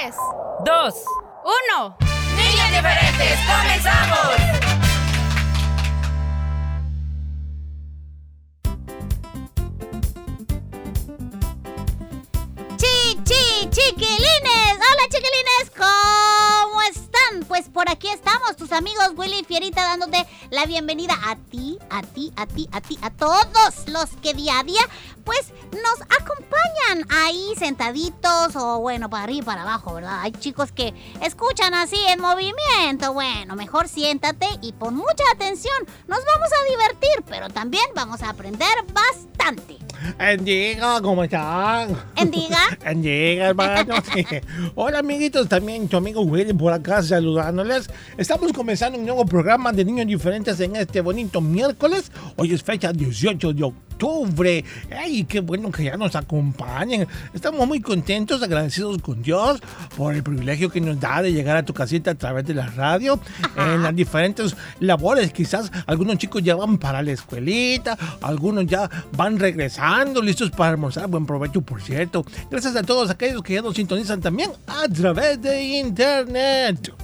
tres, dos, uno. niños diferentes, comenzamos. Por aquí estamos, tus amigos Willy y Fierita, dándote la bienvenida a ti, a ti, a ti, a ti, a todos los que día a día, pues nos acompañan ahí sentaditos o bueno, para arriba y para abajo, ¿verdad? Hay chicos que escuchan así en movimiento. Bueno, mejor siéntate y pon mucha atención. Nos vamos a divertir, pero también vamos a aprender bastante. Endiga, ¿cómo están? Endiga. Endiga, hermano. Hola, amiguitos. También tu amigo Willy por acá saludándoles. Estamos comenzando un nuevo programa de niños diferentes en este bonito miércoles. Hoy es fecha 18 de octubre. ¡Ay, qué bueno que ya nos acompañen! Estamos muy contentos, agradecidos con Dios por el privilegio que nos da de llegar a tu casita a través de la radio. En las diferentes labores, quizás algunos chicos ya van para la escuelita, algunos ya van regresando, listos para almorzar. Buen provecho, por cierto. Gracias a todos aquellos que ya nos sintonizan también a través de internet.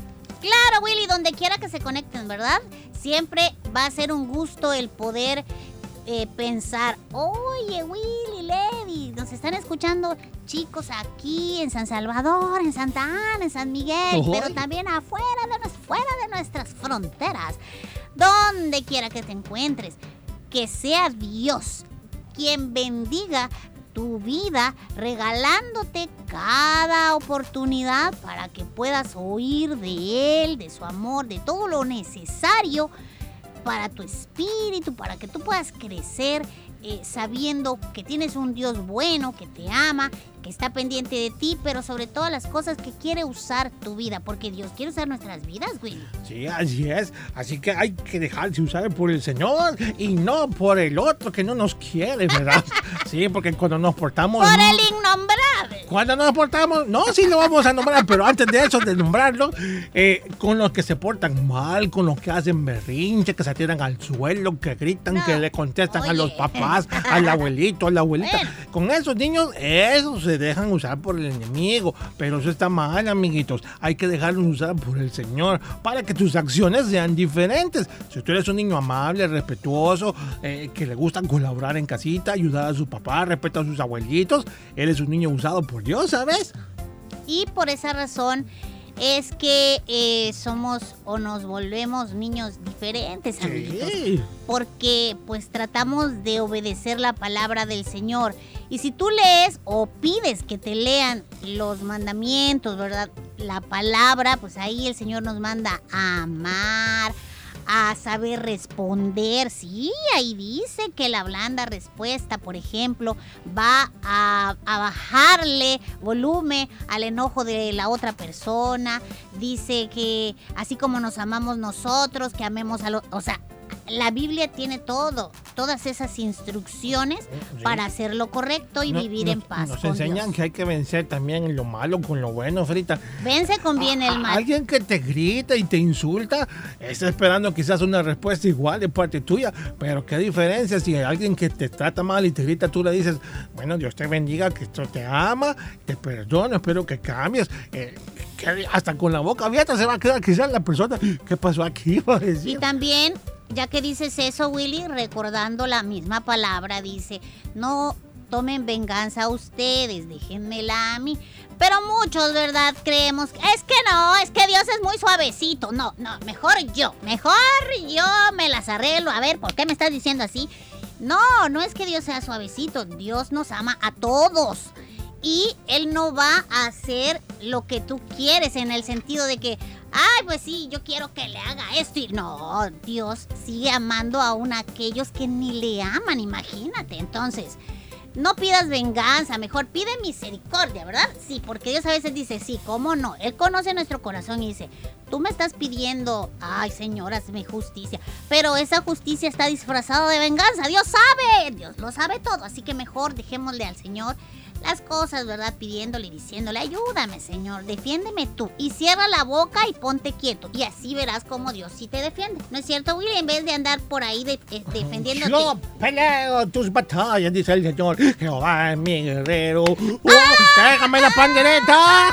Claro, Willy, donde quiera que se conecten, ¿verdad? Siempre va a ser un gusto el poder eh, pensar, oye, Willy, Levi, nos están escuchando chicos aquí en San Salvador, en Santa Ana, en San Miguel, pero también afuera de, fuera de nuestras fronteras. Donde quiera que te encuentres, que sea Dios quien bendiga tu vida regalándote cada oportunidad para que puedas oír de Él, de su amor, de todo lo necesario para tu espíritu, para que tú puedas crecer eh, sabiendo que tienes un Dios bueno, que te ama, que está pendiente de ti, pero sobre todas las cosas que quiere usar tu vida, porque Dios quiere usar nuestras vidas, Willy. Sí, así es. Así que hay que dejarse usar por el Señor y no por el otro que no nos quiere, ¿verdad? Sí, porque cuando nos portamos... Por el innombrable. Cuando nos portamos, no, sí lo vamos a nombrar, pero antes de eso, de nombrarlo, eh, con los que se portan mal, con los que hacen berrinche, que se tiran al suelo, que gritan, No. que le contestan a los papás, al abuelito, a la abuelita. Bueno. Con esos niños, esos se dejan usar por el enemigo, pero eso está mal, amiguitos. Hay que dejarlos usar por el Señor para que tus acciones sean diferentes. Si tú eres un niño amable, respetuoso, eh, que le gusta colaborar en casita, ayudar a su papá, respeta a sus abuelitos, eres un niño usado por Dios, ¿sabes? Y por esa razón es que eh, somos o nos volvemos niños diferentes, amiguitos. Sí. Porque pues tratamos de obedecer la palabra del Señor. Y si tú lees o pides que te lean los mandamientos, ¿verdad? La palabra, pues ahí el Señor nos manda a amar, a saber responder. Sí, ahí dice que la blanda respuesta, por ejemplo, va a, a bajarle volumen al enojo de la otra persona. Dice que así como nos amamos nosotros, que amemos a los... O sea, la Biblia tiene todo, todas esas instrucciones Sí. para hacer lo correcto y No- vivir en paz. Nos con enseñan Dios. que hay que vencer también lo malo con lo bueno, Frita. Vence con bien A- el mal. Alguien que te grita y te insulta está esperando quizás una respuesta igual de parte tuya, pero qué diferencia si hay alguien que te trata mal y te grita, tú le dices, bueno, Dios te bendiga, que esto te ama, te perdono, espero que cambies. Eh, que hasta con la boca abierta se va a quedar quizás la persona, ¿qué pasó aquí? Y también, ya que dices eso, Willy, recordando la misma palabra, dice, no tomen venganza ustedes, déjenmela a mí. Pero muchos, ¿verdad? Creemos, es que no, es que Dios es muy suavecito. No, no, mejor yo, mejor yo me las arreglo. A ver, ¿por qué me estás diciendo así? No, no es que Dios sea suavecito, Dios nos ama a todos. Y Él no va a hacer lo que tú quieres en el sentido de que, ay, pues sí, yo quiero que le haga esto. Y no, Dios sigue amando aún a aquellos que ni le aman, imagínate. Entonces, no pidas venganza, mejor pide misericordia, ¿verdad? Sí, porque Dios a veces dice, sí, ¿cómo no? Él conoce nuestro corazón y dice, tú me estás pidiendo, ay, Señor, hazme justicia. Pero esa justicia está disfrazada de venganza. Dios sabe, Dios lo sabe todo. Así que mejor dejémosle al Señor las cosas, ¿verdad? Pidiéndole y diciéndole, ayúdame, Señor, defiéndeme tú. Y cierra la boca y ponte quieto. Y así verás cómo Dios sí te defiende. ¿No es cierto, Willy? En vez de andar por ahí de- eh, defendiéndote. Yo peleo tus batallas, dice el Señor. Jehová es mi guerrero. ¡Oh, ¡Ah! ¡Déjame la pandereta!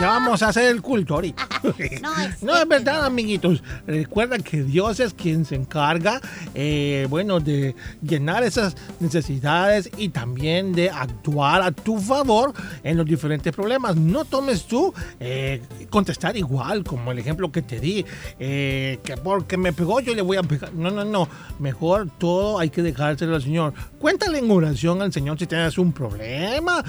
Ya vamos a hacer el culto ahorita. No, es- No, es verdad, amiguitos. Recuerda que Dios es quien se encarga, eh, bueno, de llenar esas necesidades y también de actuar a tu favor en los diferentes problemas. No tomes tú eh, contestar igual, como el ejemplo que te di, eh, que porque me pegó yo le voy a pegar. No, no, no. Mejor todo hay que dejárselo al Señor. Cuéntale en oración al Señor si tienes un problema,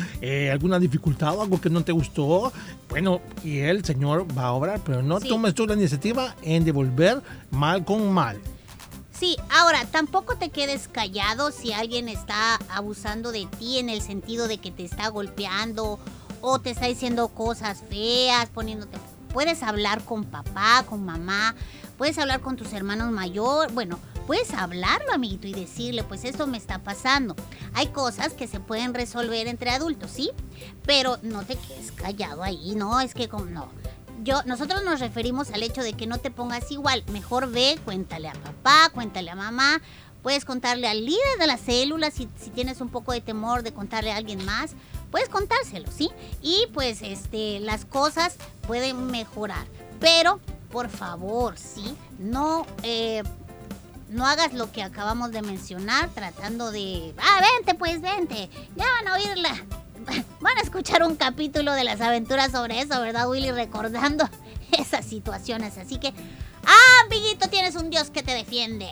alguna dificultad o algo que no te gustó. Bueno, y el Señor va a obrar, pero no Sí. tomes tú la iniciativa en devolver mal con mal. Sí, ahora, tampoco te quedes callado si alguien está abusando de ti en el sentido de que te está golpeando o te está diciendo cosas feas, poniéndote... Puedes hablar con papá, con mamá, puedes hablar con tus hermanos mayor, bueno, puedes hablarlo, amiguito, y decirle, pues esto me está pasando. Hay cosas que se pueden resolver entre adultos, ¿sí? Pero no te quedes callado ahí, no, es que como no. Yo, nosotros nos referimos al hecho de que no te pongas igual. Mejor ve, cuéntale a papá, cuéntale a mamá. Puedes contarle al líder de la célula si, si tienes un poco de temor de contarle a alguien más. Puedes contárselo, ¿sí? Y pues este, las cosas pueden mejorar. Pero, por favor, ¿sí? No, eh, no hagas lo que acabamos de mencionar tratando de... Ah, vente, pues vente. Ya van a oírla. Van a escuchar un capítulo de las aventuras sobre eso, ¿verdad, Willy? Recordando esas situaciones. Así que, ah, amiguito, tienes un Dios que te defiende.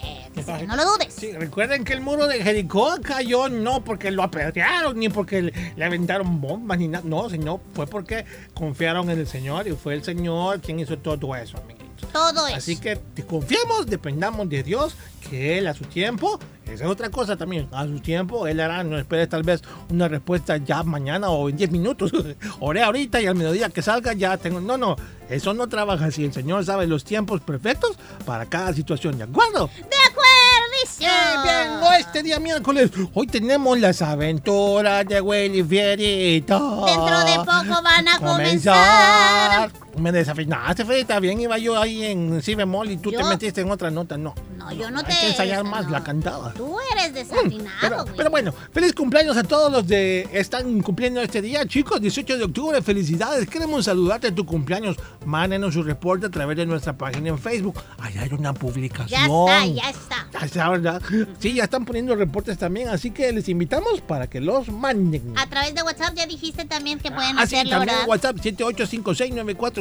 No lo dudes. Sí, recuerden que el muro de Jericó cayó no porque lo apedrearon ni porque le, aventaron bombas ni nada. No, sino fue porque confiaron en el Señor y fue el Señor quien hizo todo eso, amiguitos. Todo eso. Así que confiemos, dependamos de Dios, que Él a su tiempo, esa es otra cosa también, a su tiempo Él hará, no esperes tal vez una respuesta ya mañana o en 10 minutos, oré ahorita y al mediodía que salga ya tengo, no, no, eso no trabaja así, el Señor sabe los tiempos perfectos para cada situación, ¿de acuerdo? ¡De acuerdísimo! Bien, bien, no, este día miércoles, hoy tenemos las aventuras de Willy Fierito. Dentro de poco van a comenzar. Me desafinaste, Fredita. Bien iba yo ahí en si bemol y tú te metiste en otra nota. No. No, yo no Hay te... que ensayar más la cantada. Tú eres desafinado, Pero, güey. pero bueno, feliz cumpleaños a todos los de están cumpliendo este día, chicos. 18 de octubre, felicidades. Queremos saludarte en tu cumpleaños. Mándenos su reporte a través de nuestra página en Facebook. Ahí hay una publicación. Ya está, ya está. Ya está, ¿verdad? Sí, ya están poniendo reportes también, así que les invitamos para que los manden. A través de WhatsApp ya dijiste también que pueden Así hacerlo, también ¿verdad? WhatsApp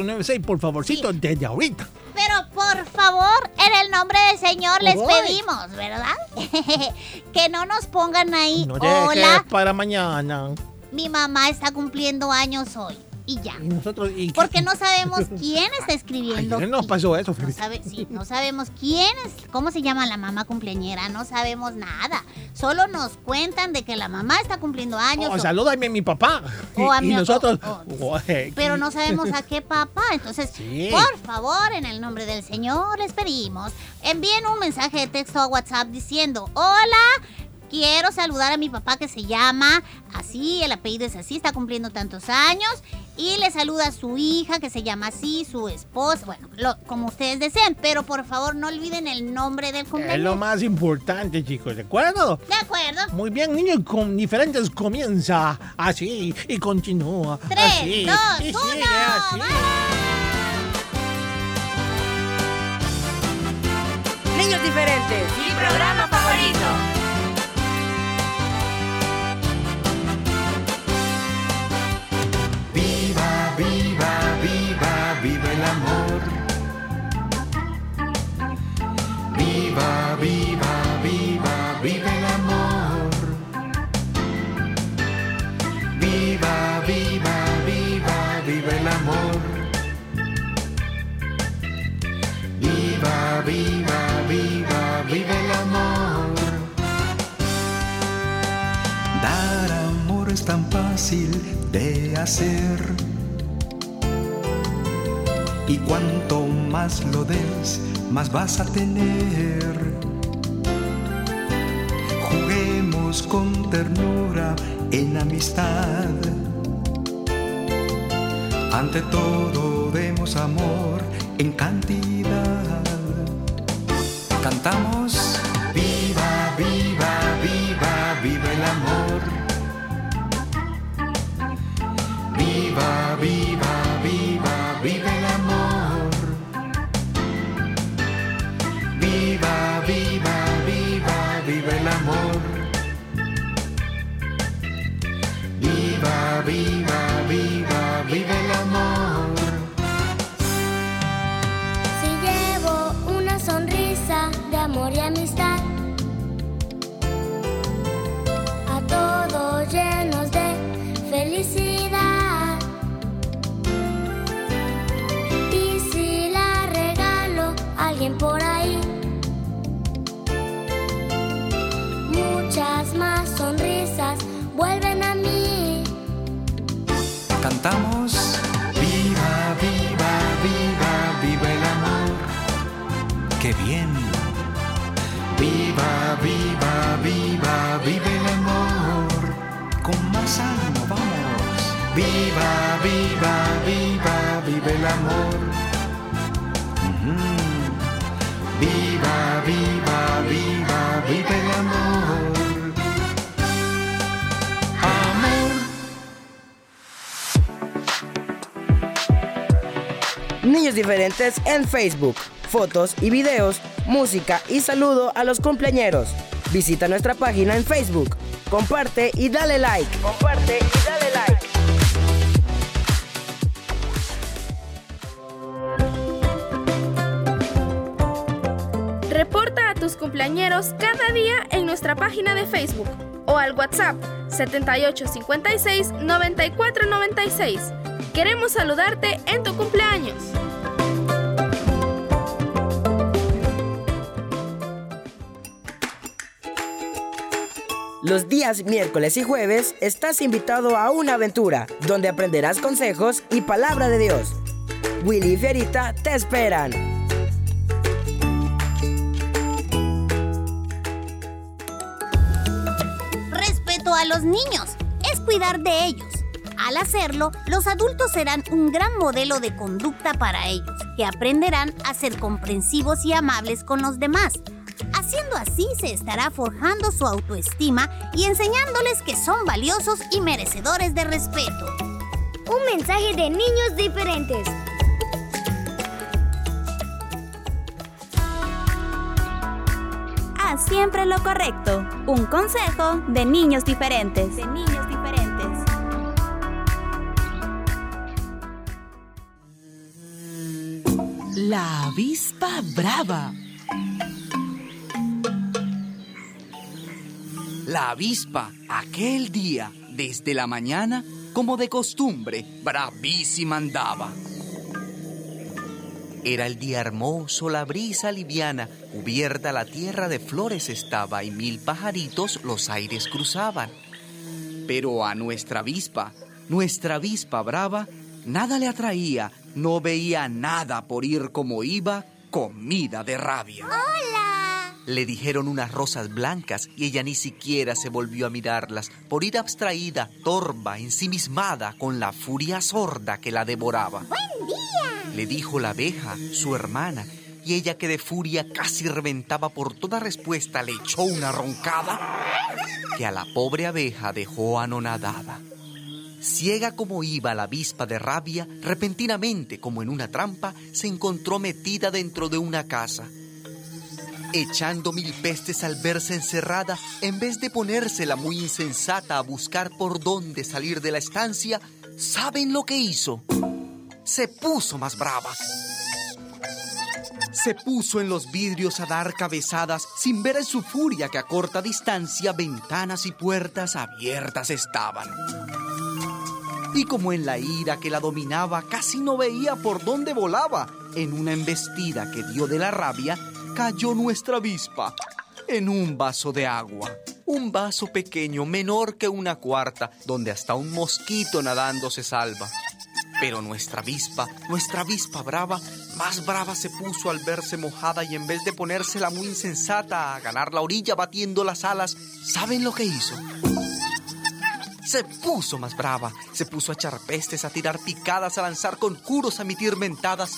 78569496, por favorcito, desde ahorita. Pero por favor, en el nombre del Señor les Uy. pedimos, ¿verdad? que no nos pongan ahí. No Hola, para mañana. mi mamá está cumpliendo años hoy. Y ya. Y nosotros. Y, Porque no sabemos quién está escribiendo. Nos pasó eso, no, sabe- sí, no sabemos quién es, cómo se llama la mamá cumpleañera, no sabemos nada. Solo nos cuentan de que la mamá está cumpliendo años. Oh, o- salúdame a mi papá. O a y, mi- nosotros. o- pero no sabemos a qué papá. Entonces, Sí. por favor, en el nombre del Señor, les pedimos, envíen un mensaje de texto a WhatsApp diciendo, hola, quiero saludar a mi papá que se llama así, el apellido es así, está cumpliendo tantos años, y le saluda a su hija que se llama así, su esposa, bueno, lo- como ustedes deseen, pero por favor no olviden el nombre del Es lo cumpleaños. más importante, chicos, ¿de acuerdo? ¿De acuerdo? Muy bien, niños con diferentes comienza así y continúa. Tres, así, dos, y sigue uno, así. Niños diferentes. Mi programa favorito. Viva, viva, viva, viva el amor. Viva, viva, es tan fácil de hacer. Y cuanto más lo des, más vas a tener. Juguemos con ternura en amistad. Ante todo demos amor en cantidad. Viva, viva, viva el amor. Viva, viva, viva, viva el amor. Amor. Niños diferentes en Facebook. Fotos y videos, música y saludo a los cumpleañeros. Visita nuestra página en Facebook. Comparte y dale like. Comparte y dale like. Cada día en nuestra página de Facebook o al WhatsApp 7856 9496. Queremos saludarte en tu cumpleaños. Los días miércoles y jueves estás invitado a una aventura donde aprenderás consejos y palabra de Dios. Willy y Fierita te esperan. A los niños es cuidar de ellos. Al hacerlo, los adultos serán un gran modelo de conducta para ellos, que aprenderán a ser comprensivos y amables con los demás. Haciendo así se estará forjando su autoestima y enseñándoles que son valiosos y merecedores de respeto. Un mensaje de niños diferentes. Siempre lo correcto. Un consejo de niños diferentes. De niños diferentes. La avispa brava. La avispa aquel día, desde la mañana, como de costumbre, bravísima andaba. Era el día hermoso, la brisa liviana, cubierta la tierra de flores estaba y mil pajaritos los aires cruzaban. Pero a nuestra avispa, nuestra avispa brava, nada le atraía, no veía nada por ir como iba, comida de rabia. ¡Hola! Le dijeron unas rosas blancas y ella ni siquiera se volvió a mirarlas por ir abstraída, torva, ensimismada con la furia sorda que la devoraba. ¡Buen día! Le dijo la abeja, su hermana, y ella que de furia casi reventaba por toda respuesta le echó una roncada que a la pobre abeja dejó anonadada. Ciega como iba la avispa de rabia, repentinamente, como en una trampa, se encontró metida dentro de una casa. Echando mil pestes al verse encerrada, en vez de ponérsela muy insensata a buscar por dónde salir de la estancia, ¿saben lo que hizo? Se puso más brava. Se puso en los vidrios a dar cabezadas sin ver en su furia que a corta distancia ventanas y puertas abiertas estaban. Y como en la ira que la dominaba casi no veía por dónde volaba, en una embestida que dio de la rabia, cayó nuestra avispa en un vaso de agua. Un vaso pequeño, menor que una cuarta, donde hasta un mosquito nadando se salva. Pero nuestra avispa, nuestra avispa brava, más brava se puso al verse mojada y en vez de ponérsela muy insensata a ganar la orilla batiendo las alas, ¿saben lo que hizo? Se puso más brava, se puso a echar pestes, a tirar picadas, a lanzar conjuros, a emitir mentadas.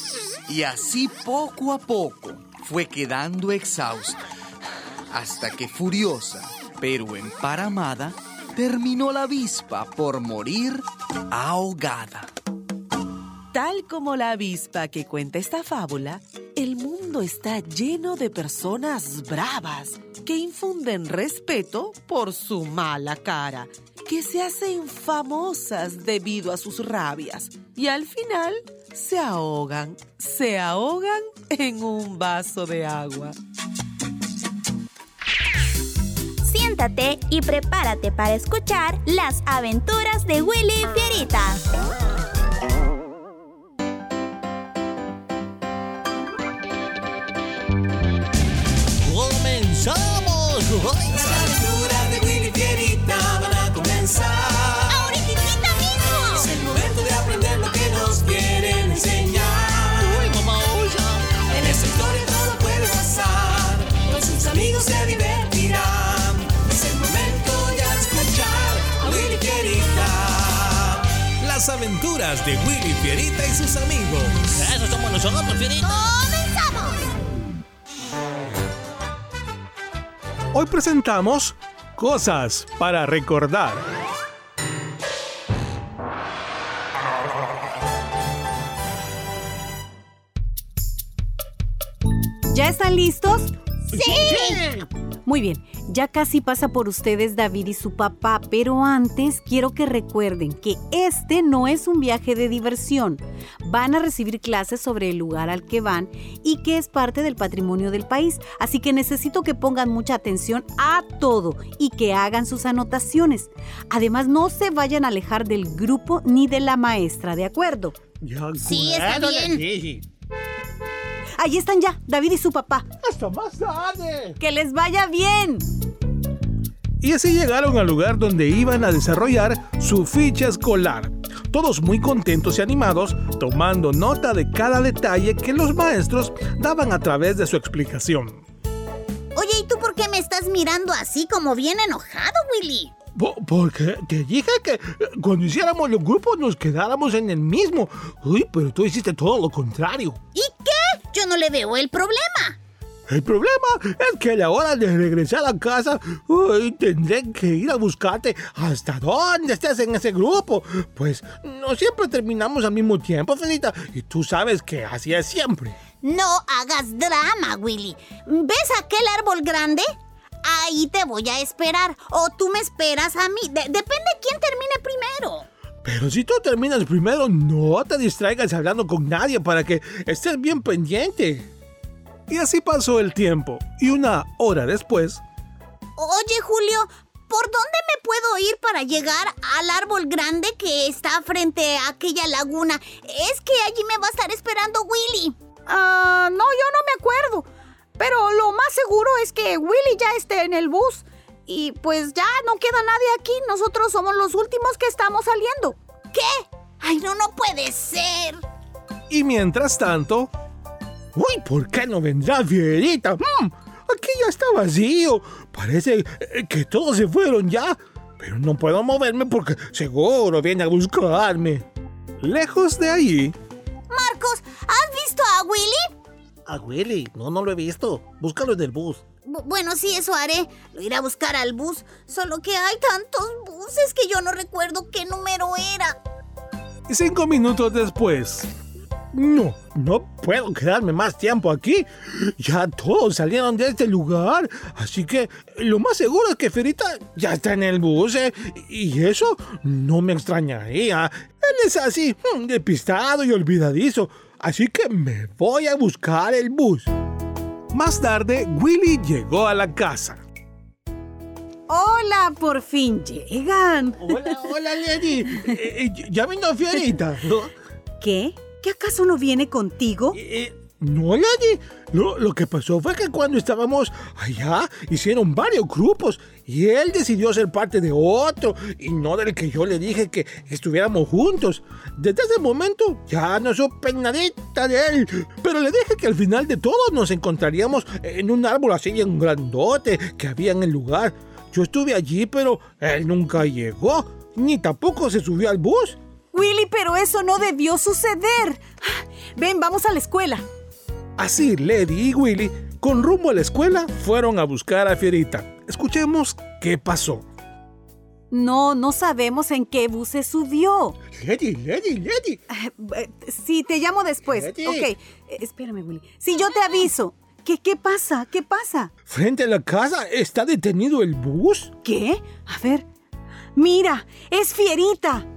Y así poco a poco fue quedando exhausta. Hasta que furiosa, pero emparamada, terminó la avispa por morir ahogada. Tal como la avispa que cuenta esta fábula, el mundo está lleno de personas bravas que infunden respeto por su mala cara, que se hacen famosas debido a sus rabias y al final se ahogan, se ahogan en un vaso de agua. Siéntate y prepárate para escuchar las aventuras de Willy Fierita. Aventuras de Willy Fierita y sus amigos. Eso somos nosotros, Fierita. ¡Comenzamos! Hoy presentamos Cosas para recordar. ¿Ya están listos? ¡Sí! Muy bien, ya casi pasa por ustedes David y su papá, pero antes quiero que recuerden que este no es un viaje de diversión. Van a recibir clases sobre el lugar al que van y que es parte del patrimonio del país, así que necesito que pongan mucha atención a todo y que hagan sus anotaciones. Además, no se vayan a alejar del grupo ni de la maestra, ¿de acuerdo? Ya, Sí, está bien. Sí. Ahí están ya, David y su papá. Hasta más tarde. ¡Que les vaya bien! Y así llegaron al lugar donde iban a desarrollar su ficha escolar. Todos muy contentos y animados, tomando nota de cada detalle que los maestros daban a través de su explicación. Oye, ¿y tú por qué me estás mirando así como bien enojado, Willy? Po- Porque te dije que eh, cuando hiciéramos los grupos nos quedáramos en el mismo. Uy, pero tú hiciste todo lo contrario. ¿Y qué? Yo no le veo el problema. El problema es que a la hora de regresar a casa, uy, tendré que ir a buscarte hasta donde estés en ese grupo. Pues no siempre terminamos al mismo tiempo, Felita. Y tú sabes que así es siempre. No hagas drama, Willy. ¿Ves aquel árbol grande? Ahí te voy a esperar. O tú me esperas a mí. De- depende quién termine primero. Pero si tú terminas primero, no te distraigas hablando con nadie para que estés bien pendiente. Y así pasó el tiempo. Y una hora después, Oye, Julio, ¿por dónde me puedo ir para llegar al árbol grande que está frente a aquella laguna? Es que allí me va a estar esperando Willy. Ah, no, yo no me acuerdo. Pero lo más seguro es que Willy ya esté en el bus. Y pues ya no queda nadie aquí. Nosotros somos los últimos que estamos saliendo. ¿Qué? Ay, no, no puede ser. Y mientras tanto... Uy, ¿por qué no vendrá Fierita? Mm, aquí ya está vacío. Parece eh, que todos se fueron ya. Pero no puedo moverme porque seguro viene a buscarme. Lejos de ahí... Marcos, ¿has visto a Willy? ¿A Willy? No, no lo he visto. Búscalo en el bus. Bueno, sí, eso haré. Lo iré a buscar al bus. Solo que hay tantos buses que yo no recuerdo qué número era. Cinco minutos después. No, no puedo quedarme más tiempo aquí. Ya todos salieron de este lugar. Así que lo más seguro es que Ferita ya está en el bus. ¿eh? Y eso no me extrañaría. Él es así, mm, despistado y olvidadizo. Así que me voy a buscar el bus. Más tarde, Willy llegó a la casa. Hola, por fin llegan. Hola, hola, Lady. Eh, eh, ¿Ya vino Fierita? ¿Qué? ¿Que acaso no viene contigo? Eh, no, Lady. Lo, lo, que pasó fue que cuando estábamos allá hicieron varios grupos y él decidió ser parte de otro y no del que yo le dije que estuviéramos juntos. Desde ese momento ya no supe nadita de él, pero le dije que al final de todo nos encontraríamos en un árbol así bien grandote que había en el lugar. Yo estuve allí, pero él nunca llegó, ni tampoco se subió al bus. Willy, pero eso no debió suceder. Ven, vamos a la escuela. Así, Lady y Willy, con rumbo a la escuela, fueron a buscar a Fierita. Escuchemos qué pasó. No, no sabemos en qué bus se subió. Lady, Lady, Lady. Sí, te llamo después. Lady. Ok, eh, espérame, Willy. Si yo te aviso. ¿Qué, ¿Qué pasa? ¿Qué pasa? Frente a la casa está detenido el bus. ¿Qué? A ver. Mira, es Fierita.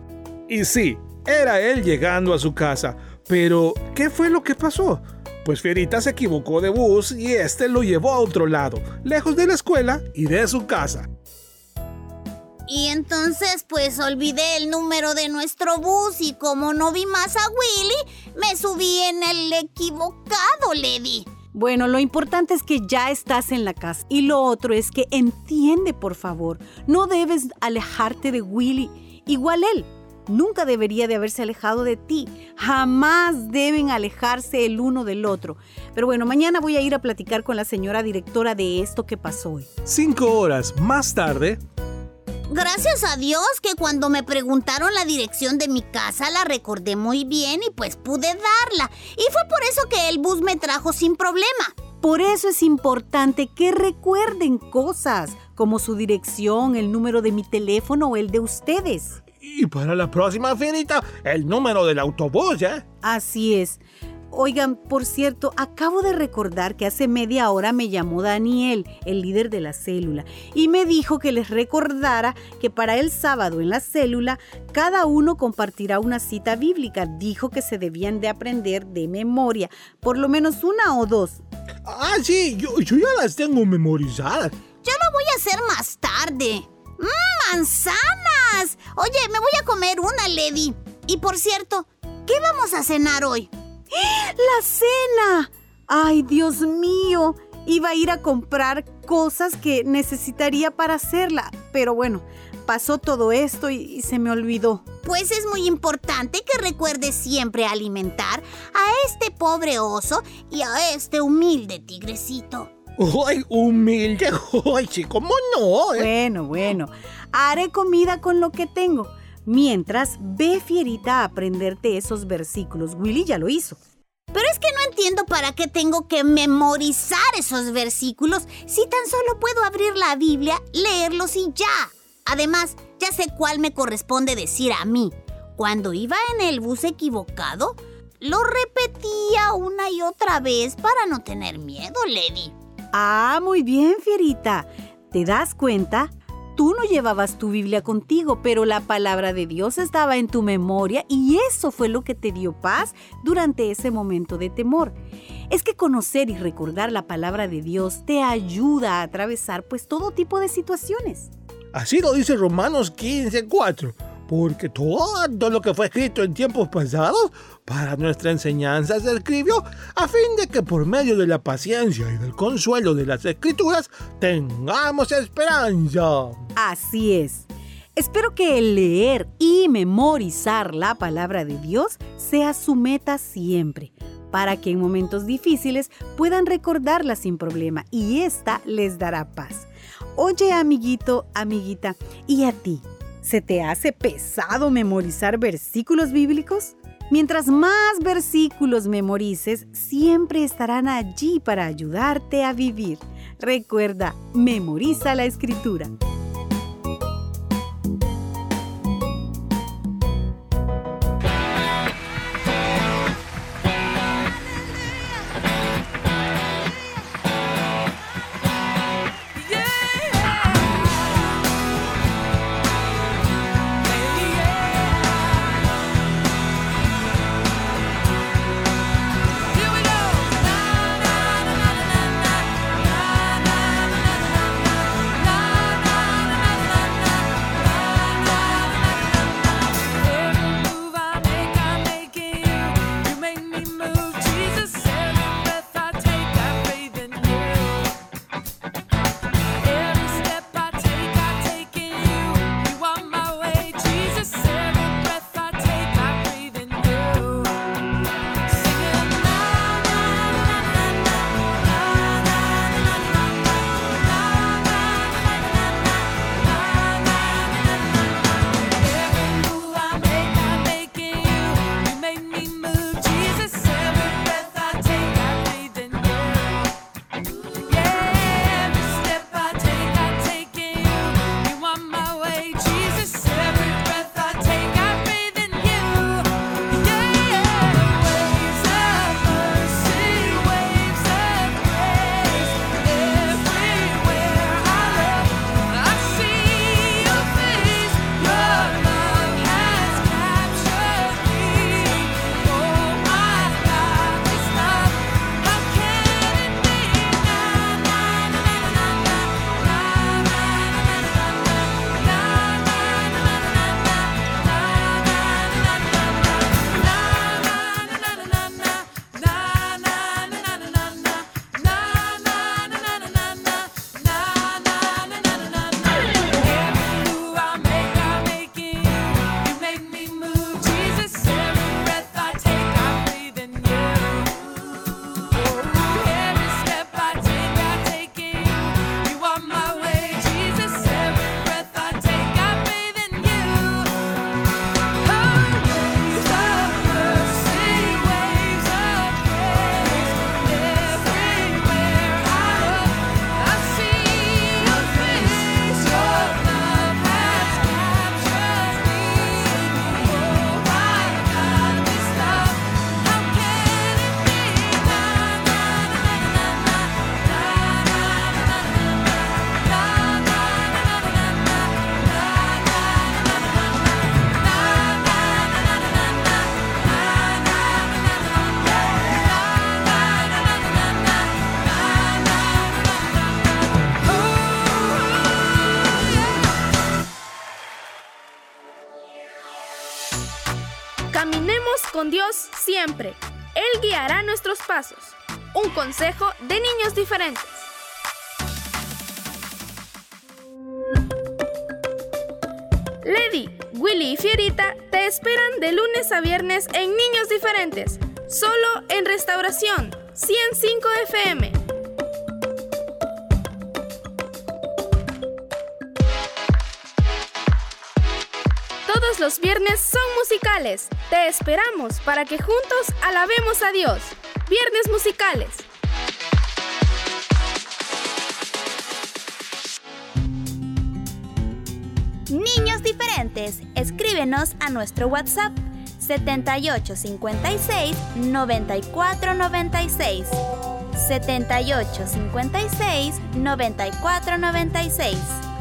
Y sí, era él llegando a su casa. Pero, ¿qué fue lo que pasó? Pues Fierita se equivocó de bus y este lo llevó a otro lado, lejos de la escuela y de su casa. Y entonces pues olvidé el número de nuestro bus y como no vi más a Willy, me subí en el equivocado, Lady. Bueno, lo importante es que ya estás en la casa. Y lo otro es que entiende, por favor. No debes alejarte de Willy. Igual él. Nunca debería de haberse alejado de ti. Jamás deben alejarse el uno del otro. Pero bueno, mañana voy a ir a platicar con la señora directora de esto que pasó hoy. Cinco horas más tarde. Gracias a Dios que cuando me preguntaron la dirección de mi casa la recordé muy bien y pues pude darla. Y fue por eso que el bus me trajo sin problema. Por eso es importante que recuerden cosas como su dirección, el número de mi teléfono o el de ustedes. Y para la próxima finita, el número del autobús, ¿ya? Así es. Oigan, por cierto, acabo de recordar que hace media hora me llamó Daniel, el líder de la célula, y me dijo que les recordara que para el sábado en la célula cada uno compartirá una cita bíblica. Dijo que se debían de aprender de memoria, por lo menos una o dos. Ah, sí, yo, yo ya las tengo memorizadas. Yo lo voy a hacer más tarde. ¡Mmm, Oye, me voy a comer una, Lady. Y por cierto, ¿qué vamos a cenar hoy? ¡La cena! ¡Ay, Dios mío! Iba a ir a comprar cosas que necesitaría para hacerla, pero bueno, pasó todo esto y, y, se me olvidó. Pues es muy importante que recuerdes siempre alimentar a este pobre oso y a este humilde tigrecito. ¡Ay, humilde! ¡Ay, sí, cómo no! ¿eh? Bueno, bueno, haré comida con lo que tengo. Mientras, ve Fierita a aprenderte esos versículos. Willy ya lo hizo. Pero es que no entiendo para qué tengo que memorizar esos versículos si tan solo puedo abrir la Biblia, leerlos y ya. Además, ya sé cuál me corresponde decir a mí. Cuando iba en el bus equivocado, lo repetía una y otra vez para no tener miedo, Lady. Ah, muy bien, Fierita. ¿Te das cuenta? Tú no llevabas tu Biblia contigo, pero la palabra de Dios estaba en tu memoria y eso fue lo que te dio paz durante ese momento de temor. Es que conocer y recordar la palabra de Dios te ayuda a atravesar pues todo tipo de situaciones. Así lo dice Romanos 15, 4 porque todo lo que fue escrito en tiempos pasados para nuestra enseñanza se escribió a fin de que por medio de la paciencia y del consuelo de las escrituras tengamos esperanza. Así es. Espero que el leer y memorizar la palabra de Dios sea su meta siempre, para que en momentos difíciles puedan recordarla sin problema y esta les dará paz. Oye, amiguito, amiguita, ¿y a ti? ¿Se te hace pesado memorizar versículos bíblicos? Mientras más versículos memorices, siempre estarán allí para ayudarte a vivir. Recuerda, memoriza la escritura. Nuestros pasos. Un consejo de niños diferentes. Lady, Willy y Fierita te esperan de lunes a viernes en Niños Diferentes, solo en Restauración 105 FM. Los viernes son musicales. Te esperamos para que juntos alabemos a Dios. Viernes musicales. Niños diferentes, escríbenos a nuestro WhatsApp 7856 9496. 7856 9496.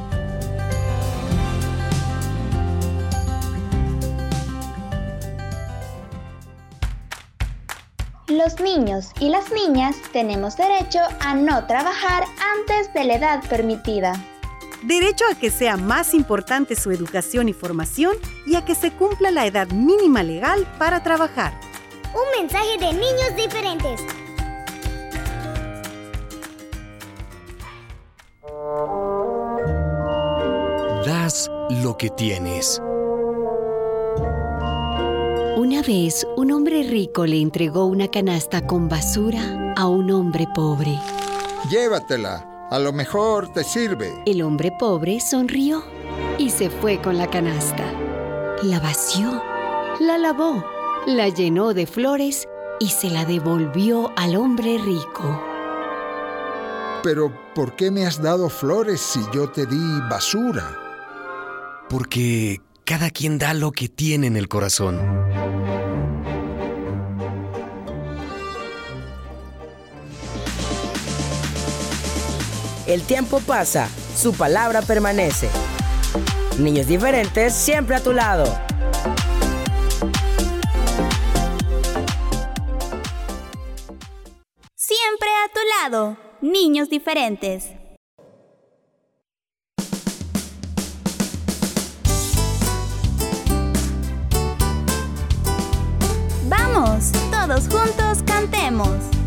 Los niños y las niñas tenemos derecho a no trabajar antes de la edad permitida. derecho a que sea más importante su educación y formación y a que se cumpla la edad mínima legal para trabajar. Un mensaje de niños diferentes. Das lo que tienes. Una vez, un hombre rico le entregó una canasta con basura a un hombre pobre. Llévatela, a lo mejor te sirve. El hombre pobre sonrió y se fue con la canasta. La vació, la lavó, la llenó de flores y se la devolvió al hombre rico. Pero, ¿por qué me has dado flores si yo te di basura? Porque cada quien da lo que tiene en el corazón. El tiempo pasa, su palabra permanece. Niños diferentes siempre a tu lado. Siempre a tu lado, niños diferentes. Vamos, todos juntos cantemos.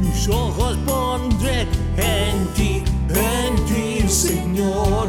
Mis ojos pondré en ti, en ti, Señor.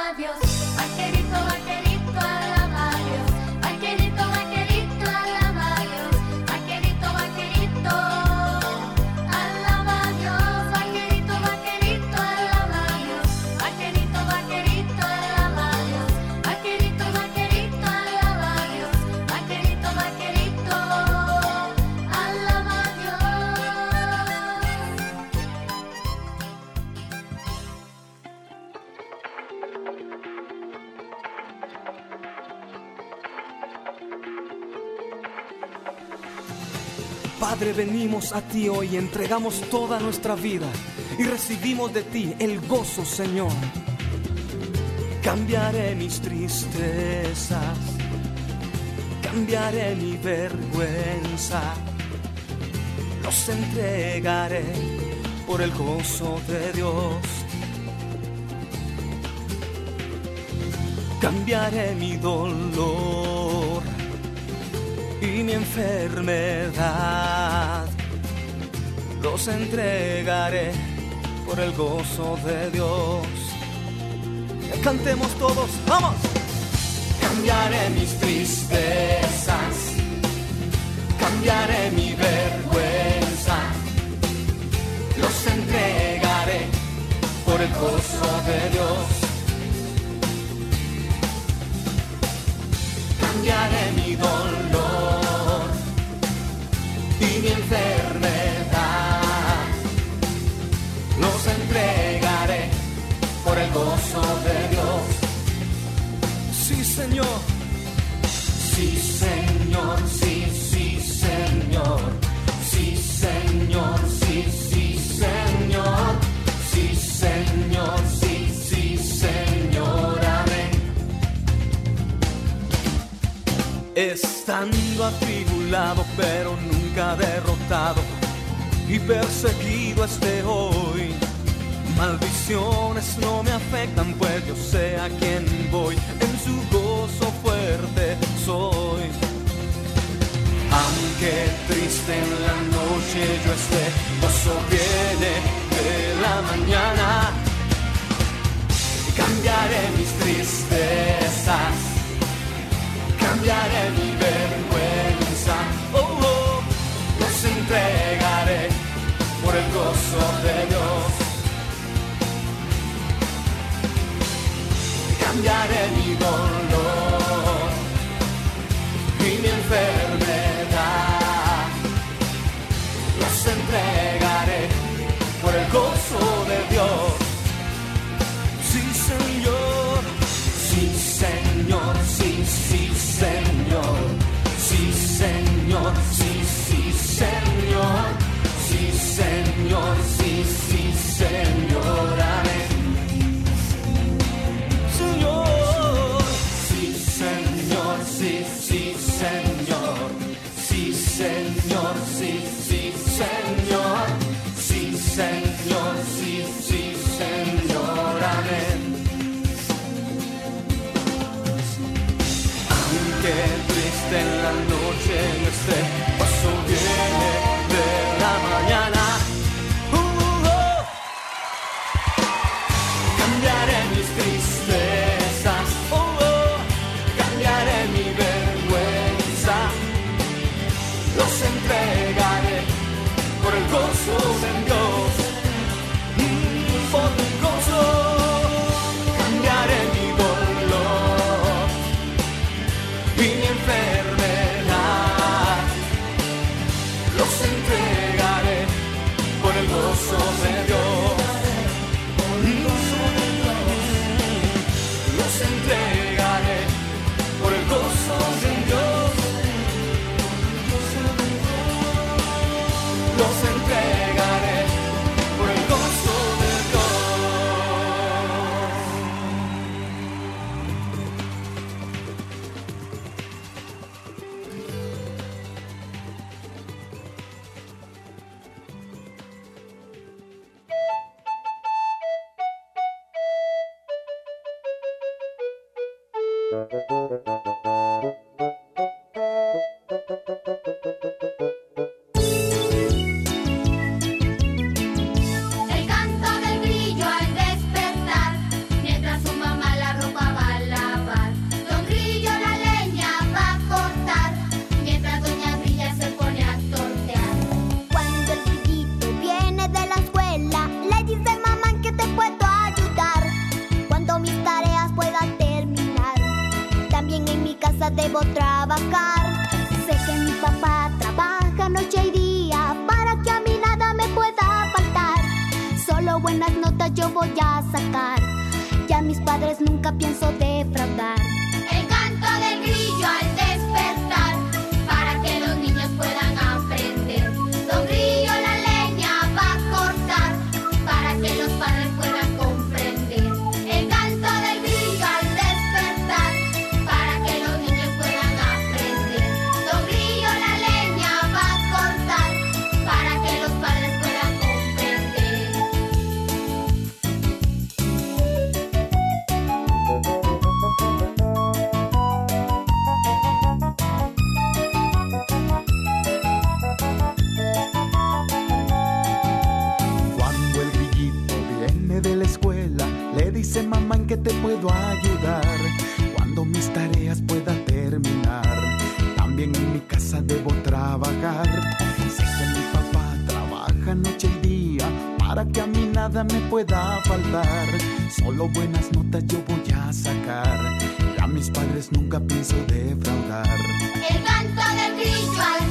Padre, venimos a ti hoy, entregamos toda nuestra vida y recibimos de ti el gozo, Señor. Cambiaré mis tristezas, cambiaré mi vergüenza, los entregaré por el gozo de Dios. Cambiaré mi dolor y mi enfermedad. Los entregaré por el gozo de Dios. Cantemos todos, vamos. Cambiaré mis tristezas, cambiaré mi vergüenza. Los entregaré por el gozo de Dios. Señor. Sí, Señor, sí, sí, Señor. Sí, Señor, sí, sí, Señor. Sí, Señor, sí, sí, Señor. Amén. Estando atribulado, pero nunca derrotado y perseguido esté hoy. Maldiciones no me afectan, pues yo sé a quién voy. En su gozo fuerte soy. Aunque triste en la noche yo esté, gozo viene de la mañana. Cambiaré mis tristezas, cambiaré mi vergüenza. Oh, oh, los entregaré por el gozo de Dios. Cambiaré mi dolor Notas yo voy a sacar. Ya mis padres nunca pienso defraudar. El canto del grillo al que te puedo ayudar. Cuando mis tareas pueda terminar, también en mi casa debo trabajar. Sé que mi papá trabaja noche y día para que a mí nada me pueda faltar. Solo buenas notas yo voy a sacar. Ya mis padres nunca pienso defraudar. El canto del grillo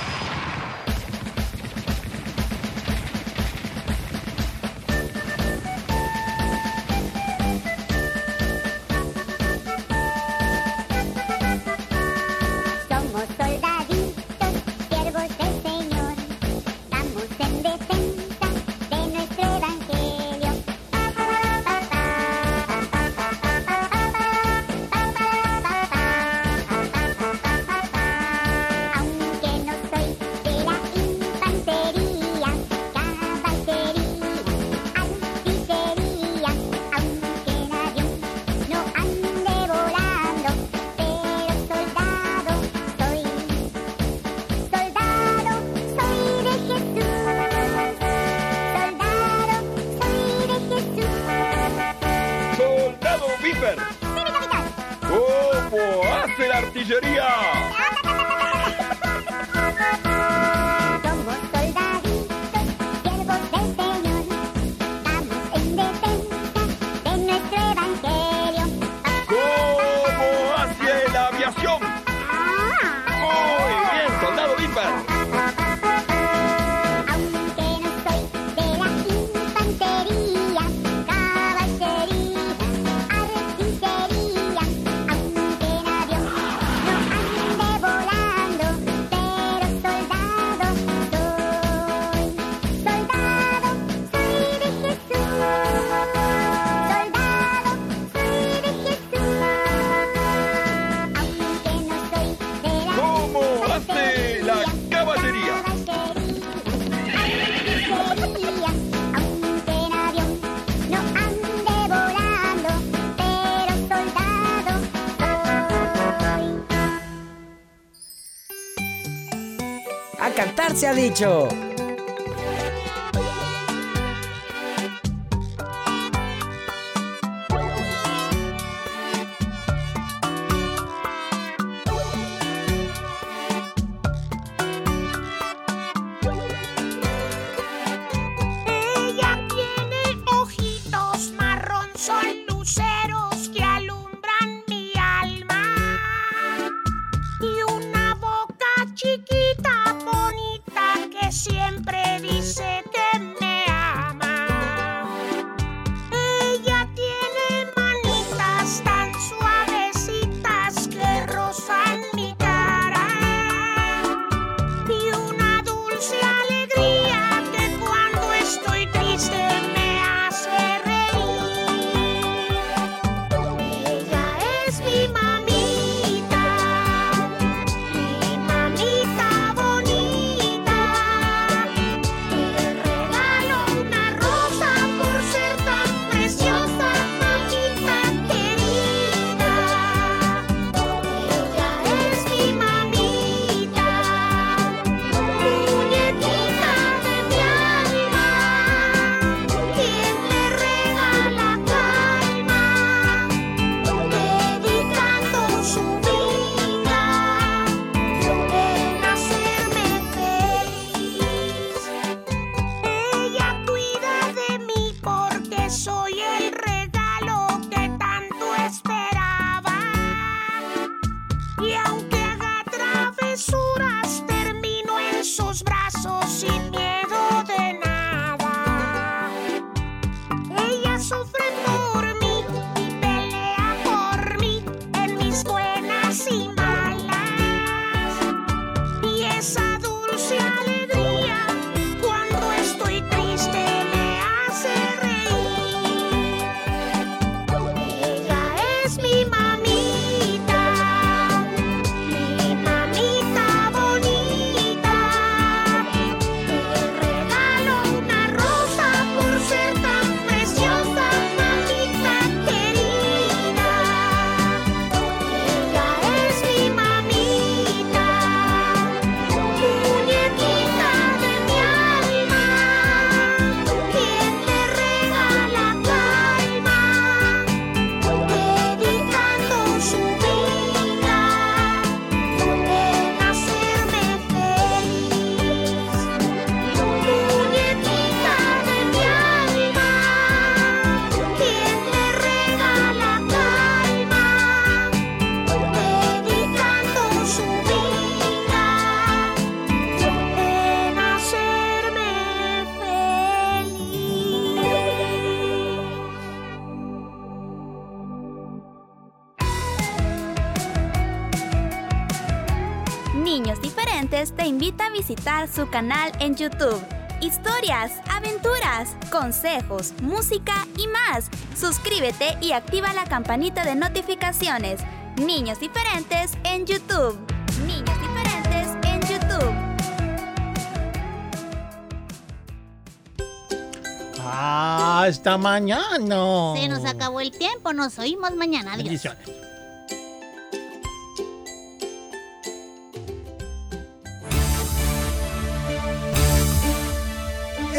dicho. Su canal en YouTube. Historias, aventuras, consejos, música y más. Suscríbete y activa la campanita de notificaciones. Niños Diferentes en YouTube. Niños Diferentes en YouTube. Hasta mañana. Se nos acabó el tiempo, nos oímos mañana. Adiós. Bendiciones.